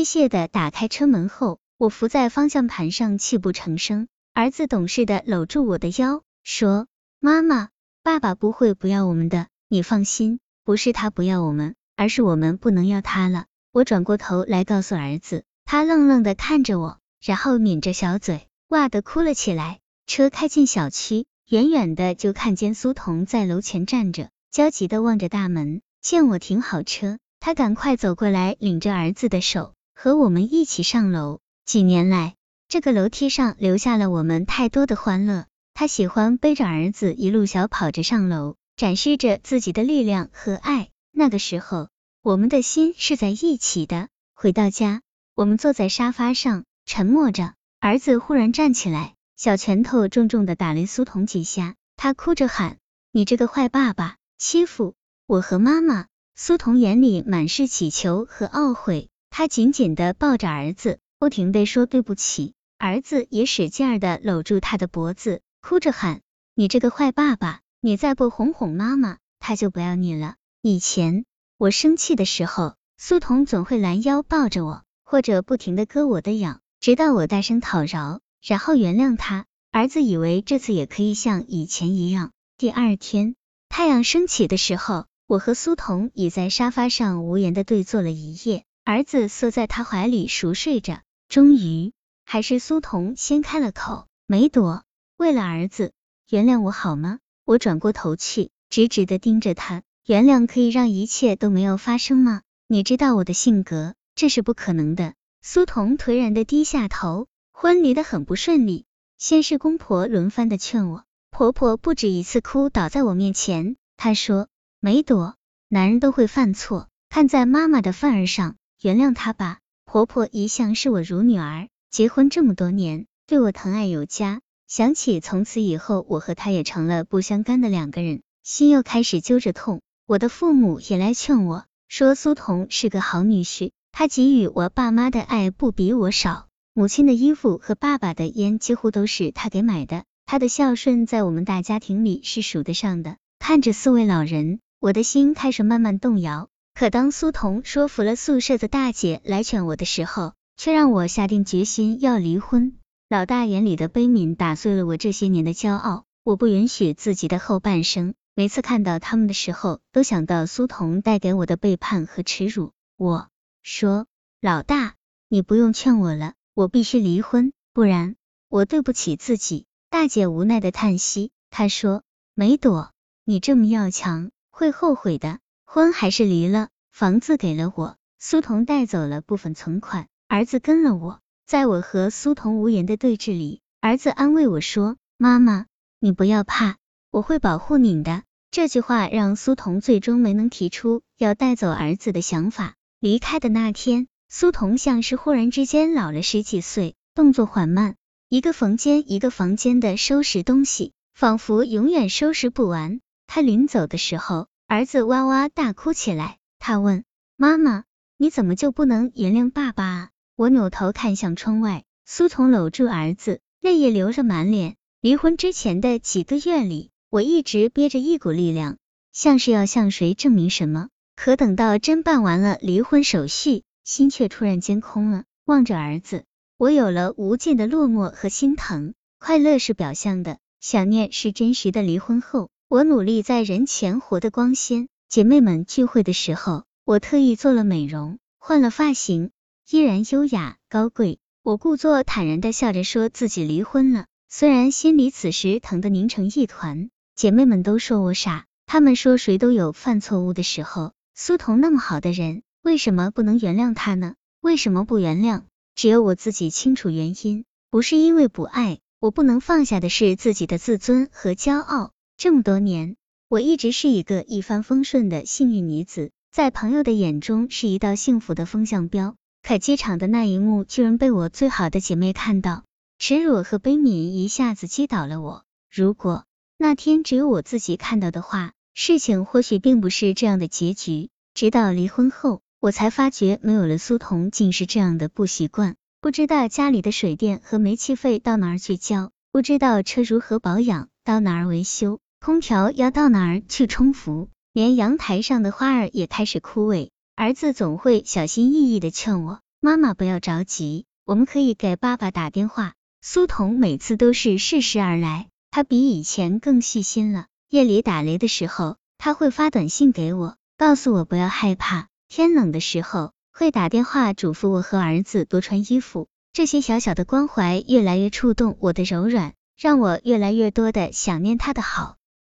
机械的打开车门后，我伏在方向盘上泣不成声。儿子懂事的搂住我的腰，说：“妈妈，爸爸不会不要我们的，你放心，不是他不要我们，而是我们不能要他了。”我转过头来告诉儿子，他愣愣的看着我，然后抿着小嘴，哇的哭了起来。车开进小区，远远的就看见苏童在楼前站着，焦急的望着大门。见我停好车，他赶快走过来，领着儿子的手，和我们一起上楼。几年来，这个楼梯上留下了我们太多的欢乐。他喜欢背着儿子一路小跑着上楼，展示着自己的力量和爱。那个时候，我们的心是在一起的。回到家，我们坐在沙发上沉默着。儿子忽然站起来，小拳头重重的打了苏童几下，他哭着喊：“你这个坏爸爸，欺负我和妈妈！”苏童眼里满是乞求和懊悔，他紧紧的抱着儿子，不停的说对不起。儿子也使劲的搂住他的脖子，哭着喊：“你这个坏爸爸，你再不哄哄妈妈，他就不要你了。”以前我生气的时候，苏童总会拦腰抱着我，或者不停的割我的痒，直到我大声讨饶，然后原谅他。儿子以为这次也可以像以前一样。第二天太阳升起的时候，我和苏童倚在沙发上无言的对坐了一夜，儿子缩在他怀里熟睡着。终于。还是苏童先开了口，梅朵，为了儿子，原谅我好吗？我转过头去，直直的盯着他，原谅可以让一切都没有发生吗？你知道我的性格，这是不可能的。苏童颓然的低下头，婚礼的很不顺利，先是公婆轮番的劝我，婆婆不止一次哭倒在我面前，她说，梅朵，男人都会犯错，看在妈妈的份儿上，原谅他吧。婆婆一向视我如女儿。结婚这么多年，对我疼爱有加。想起从此以后，我和她也成了不相干的两个人，心又开始揪着痛。我的父母也来劝我，说苏童是个好女婿，他给予我爸妈的爱不比我少，母亲的衣服和爸爸的烟几乎都是他给买的，他的孝顺在我们大家庭里是数得上的。看着四位老人，我的心开始慢慢动摇。可当苏童说服了宿舍的大姐来劝我的时候，却让我下定决心要离婚。老大眼里的悲悯打碎了我这些年的骄傲。我不允许自己的后半生，每次看到他们的时候，都想到苏童带给我的背叛和耻辱。我说，老大，你不用劝我了，我必须离婚，不然我对不起自己。大姐无奈的叹息，她说，梅朵，你这么要强，会后悔的。婚还是离了，房子给了我，苏童带走了部分存款。儿子跟了我，在我和苏童无言的对峙里，儿子安慰我说：“妈妈，你不要怕，我会保护你的。”这句话让苏童最终没能提出要带走儿子的想法。离开的那天，苏童像是忽然之间老了十几岁，动作缓慢，一个房间一个房间的收拾东西，仿佛永远收拾不完。他临走的时候，儿子哇哇大哭起来。他问妈妈：“你怎么就不能原谅爸爸啊？”我扭头看向窗外，苏童搂住儿子，泪也流着满脸。离婚之前的几个月里，我一直憋着一股力量，像是要向谁证明什么。可等到真办完了离婚手续，心却突然间空了。望着儿子，我有了无尽的落寞和心疼。快乐是表象的，想念是真实的。离婚后，我努力在人前活得光鲜。姐妹们聚会的时候，我特意做了美容，换了发型。依然优雅高贵，我故作坦然的笑着说自己离婚了，虽然心里此时疼得拧成一团。姐妹们都说我傻，她们说谁都有犯错误的时候，苏童那么好的人，为什么不能原谅他呢？为什么不原谅？只有我自己清楚原因，不是因为不爱，我不能放下的是自己的自尊和骄傲。这么多年，我一直是一个一帆风顺的幸运女子，在朋友的眼中是一道幸福的风向标。可机场的那一幕居然被我最好的姐妹看到，耻辱和悲悯一下子击倒了我。如果那天只有我自己看到的话，事情或许并不是这样的结局。直到离婚后，我才发觉没有了苏童竟是这样的不习惯，不知道家里的水电和煤气费到哪儿去交，不知道车如何保养，到哪儿维修，空调要到哪儿去充服，连阳台上的花儿也开始枯萎。儿子总会小心翼翼的劝我，妈妈不要着急，我们可以给爸爸打电话。苏童每次都是适时而来，他比以前更细心了。夜里打雷的时候，他会发短信给我，告诉我不要害怕。天冷的时候，会打电话嘱咐我和儿子多穿衣服。这些小小的关怀越来越触动我的柔软，让我越来越多的想念他的好。